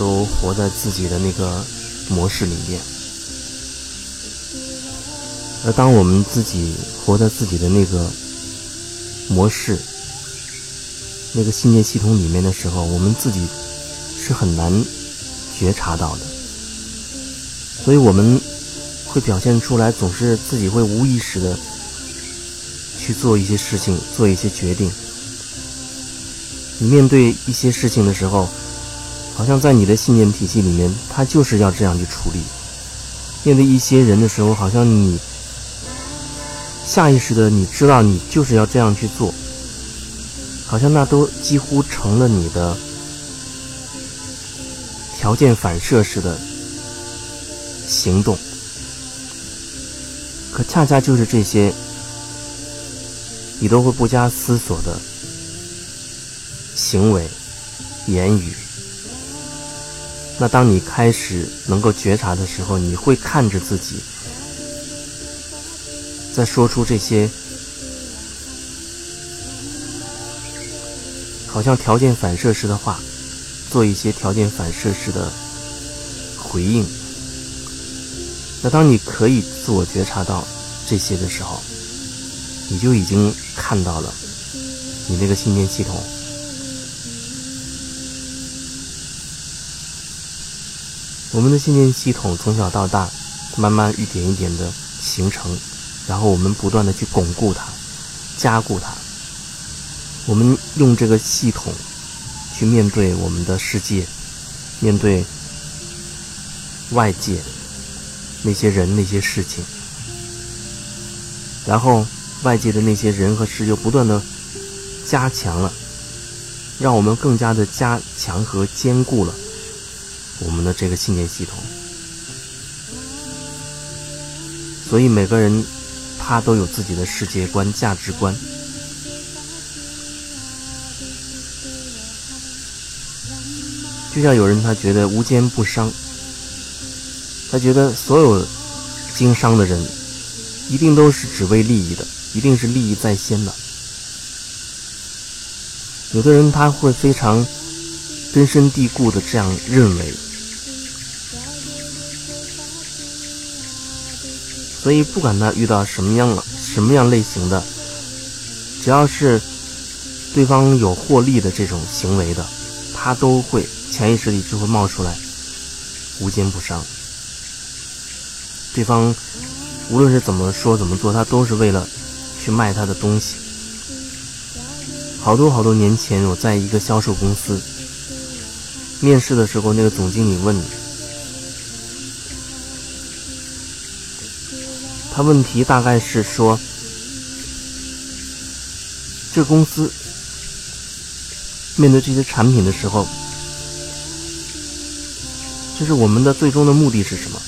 都活在自己的那个模式里面，而当我们自己活在自己的那个模式、那个信念系统里面的时候，我们自己是很难觉察到的，所以我们会表现出来，总是自己会无意识的去做一些事情，做一些决定。你面对一些事情的时候。好像在你的信念体系里面，他就是要这样去处理。面对一些人的时候，好像你下意识的你知道你就是要这样去做，好像那都几乎成了你的条件反射式的行动。可恰恰就是这些，你都会不加思索的行为、言语。那当你开始能够觉察的时候，你会看着自己，在说出这些好像条件反射式的话，做一些条件反射式的回应。那当你可以自我觉察到这些的时候，你就已经看到了你那个信念系统。我们的信念系统从小到大，慢慢一点一点的形成，然后我们不断的去巩固它、加固它。我们用这个系统去面对我们的世界，面对外界那些人、那些事情，然后外界的那些人和事又不断的加强了，让我们更加的加强和坚固了。我们的这个信念系统，所以每个人他都有自己的世界观、价值观。就像有人他觉得无奸不商，他觉得所有经商的人一定都是只为利益的，一定是利益在先的。有的人他会非常根深蒂固的这样认为。所以，不管他遇到什么样了、什么样类型的，只要是对方有获利的这种行为的，他都会潜意识里就会冒出来“无奸不商”。对方无论是怎么说、怎么做，他都是为了去卖他的东西。好多好多年前，我在一个销售公司面试的时候，那个总经理问。他问题大概是说，这公司面对这些产品的时候，就是我们的最终的目的是什么？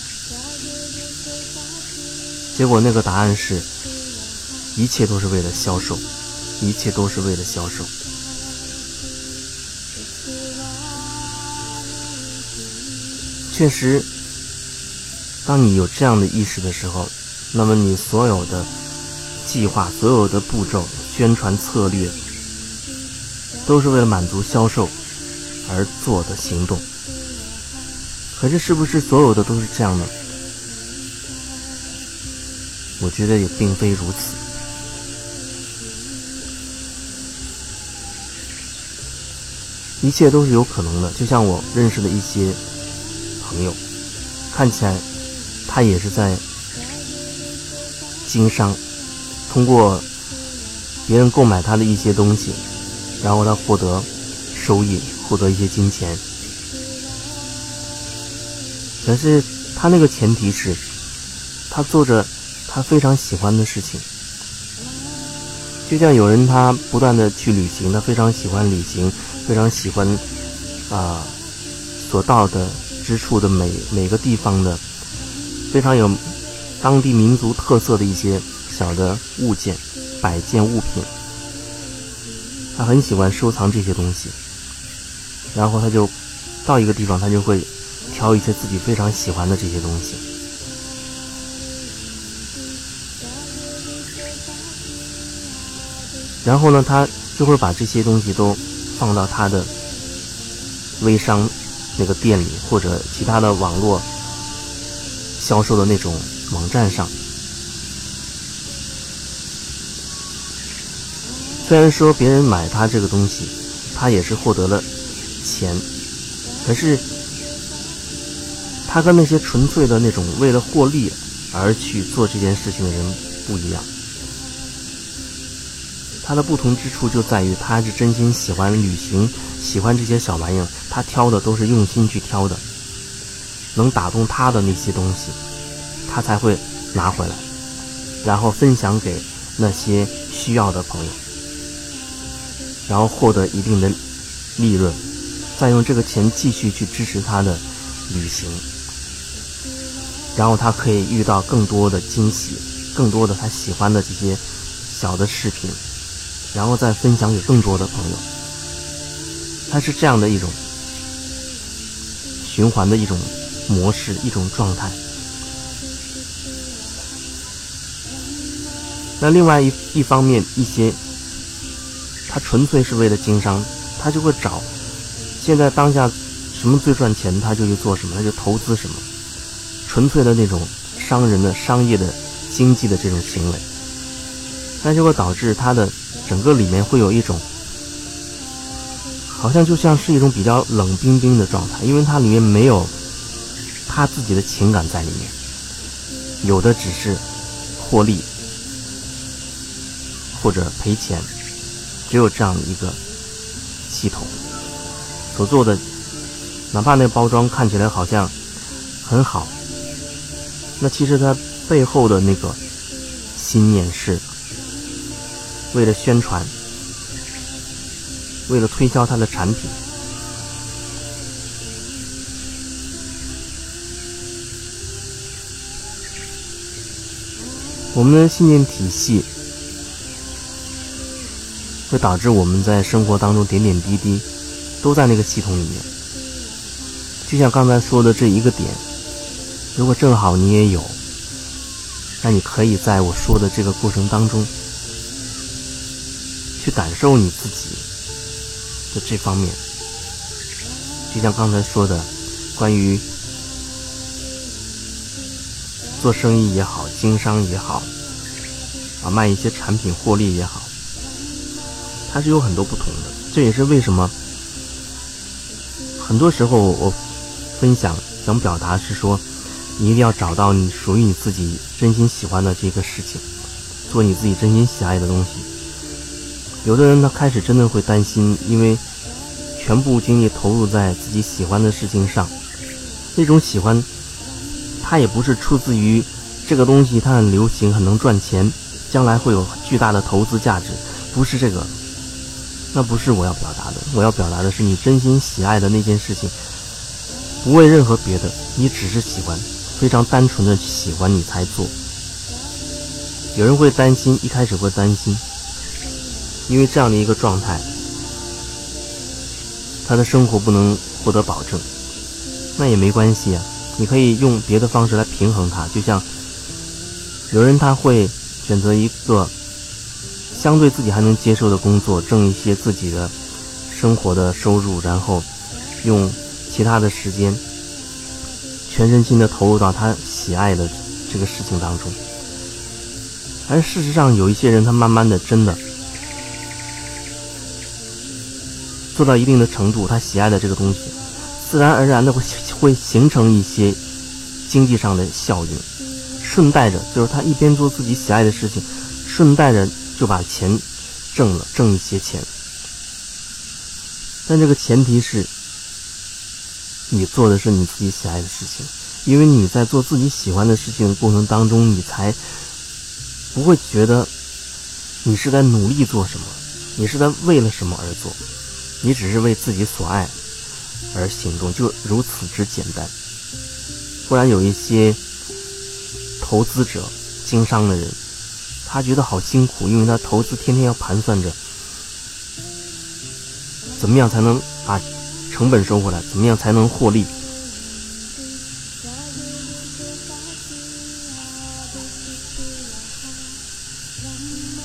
结果那个答案是，一切都是为了销售，一切都是为了销售。确实，当你有这样的意识的时候。那么你所有的计划、所有的步骤、宣传策略，都是为了满足销售而做的行动。可是，是不是所有的都是这样呢？我觉得也并非如此。一切都是有可能的。就像我认识的一些朋友，看起来他也是在。经商，通过别人购买他的一些东西，然后他获得收益，获得一些金钱。可是他那个前提是，他做着他非常喜欢的事情。就像有人他不断的去旅行，他非常喜欢旅行，非常喜欢啊所到的之处的每每个地方的，非常有。当地民族特色的一些小的物件、摆件、物品，他很喜欢收藏这些东西。然后他就到一个地方，他就会挑一些自己非常喜欢的这些东西。然后呢，他就会把这些东西都放到他的微商那个店里或者其他的网络销售的那种网站上。虽然说别人买他这个东西，他也是获得了钱，可是他跟那些纯粹的那种为了获利而去做这件事情的人不一样。他的不同之处就在于，他是真心喜欢旅行，喜欢这些小玩意儿，他挑的都是用心去挑的，能打动他的那些东西，他才会拿回来，然后分享给那些需要的朋友。然后获得一定的利润，再用这个钱继续去支持他的旅行，然后他可以遇到更多的惊喜，更多的他喜欢的这些小的视频，然后再分享给更多的朋友。他是这样的一种循环的一种模式，一种状态。那另外一一方面，一些。他纯粹是为了经商，他就会找现在当下什么最赚钱，他就去做什么，他就投资什么，纯粹的那种商人的商业的经济的这种行为，那就会导致他的整个里面会有一种好像就像是一种比较冷冰冰的状态，因为它里面没有他自己的情感在里面，有的只是获利或者赔钱。只有这样一个系统所做的，哪怕那包装看起来好像很好，那其实它背后的那个心念是为了宣传，为了推销它的产品。我们的信念体系。会导致我们在生活当中点点滴滴都在那个系统里面。就像刚才说的这一个点，如果正好你也有，那你可以在我说的这个过程当中去感受你自己的这方面。就像刚才说的，关于做生意也好，经商也好，啊，卖一些产品获利也好。它是有很多不同的，这也是为什么很多时候我分享想表达是说，你一定要找到你属于你自己真心喜欢的这个事情，做你自己真心喜爱的东西。有的人他开始真的会担心，因为全部精力投入在自己喜欢的事情上，那种喜欢，它也不是出自于这个东西它很流行很能赚钱，将来会有巨大的投资价值，不是这个。那不是我要表达的，我要表达的是你真心喜爱的那件事情，不为任何别的，你只是喜欢，非常单纯的喜欢你才做。有人会担心，一开始会担心，因为这样的一个状态，他的生活不能获得保证，那也没关系啊，你可以用别的方式来平衡它，就像有人他会选择一个。相对自己还能接受的工作，挣一些自己的生活的收入，然后用其他的时间全身心的投入到他喜爱的这个事情当中。而事实上，有一些人他慢慢的真的做到一定的程度，他喜爱的这个东西，自然而然的会会形成一些经济上的效应，顺带着就是他一边做自己喜爱的事情，顺带着。就把钱挣了，挣一些钱，但这个前提是你做的是你自己喜爱的事情，因为你在做自己喜欢的事情的过程当中，你才不会觉得你是在努力做什么，你是在为了什么而做，你只是为自己所爱而行动，就如此之简单。不然有一些投资者、经商的人。他觉得好辛苦，因为他投资天天要盘算着怎么样才能把成本收回来，怎么样才能获利，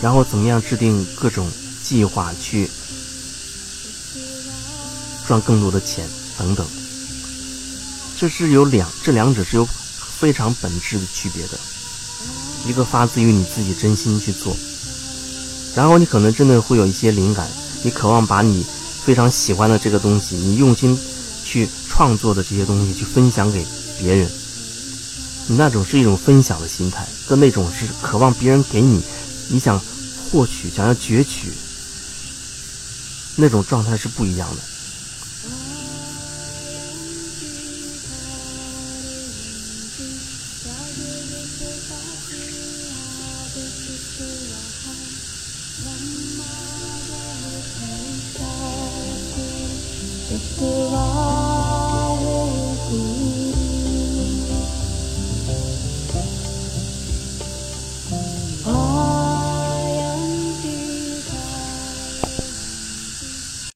然后怎么样制定各种计划去赚更多的钱等等。这是有两，这两者是有非常本质的区别的。一个发自于你自己真心去做，然后你可能真的会有一些灵感，你渴望把你非常喜欢的这个东西，你用心去创作的这些东西去分享给别人。你那种是一种分享的心态，跟那种是渴望别人给你，你想获取、想要攫取那种状态是不一样的。你不需要太冷。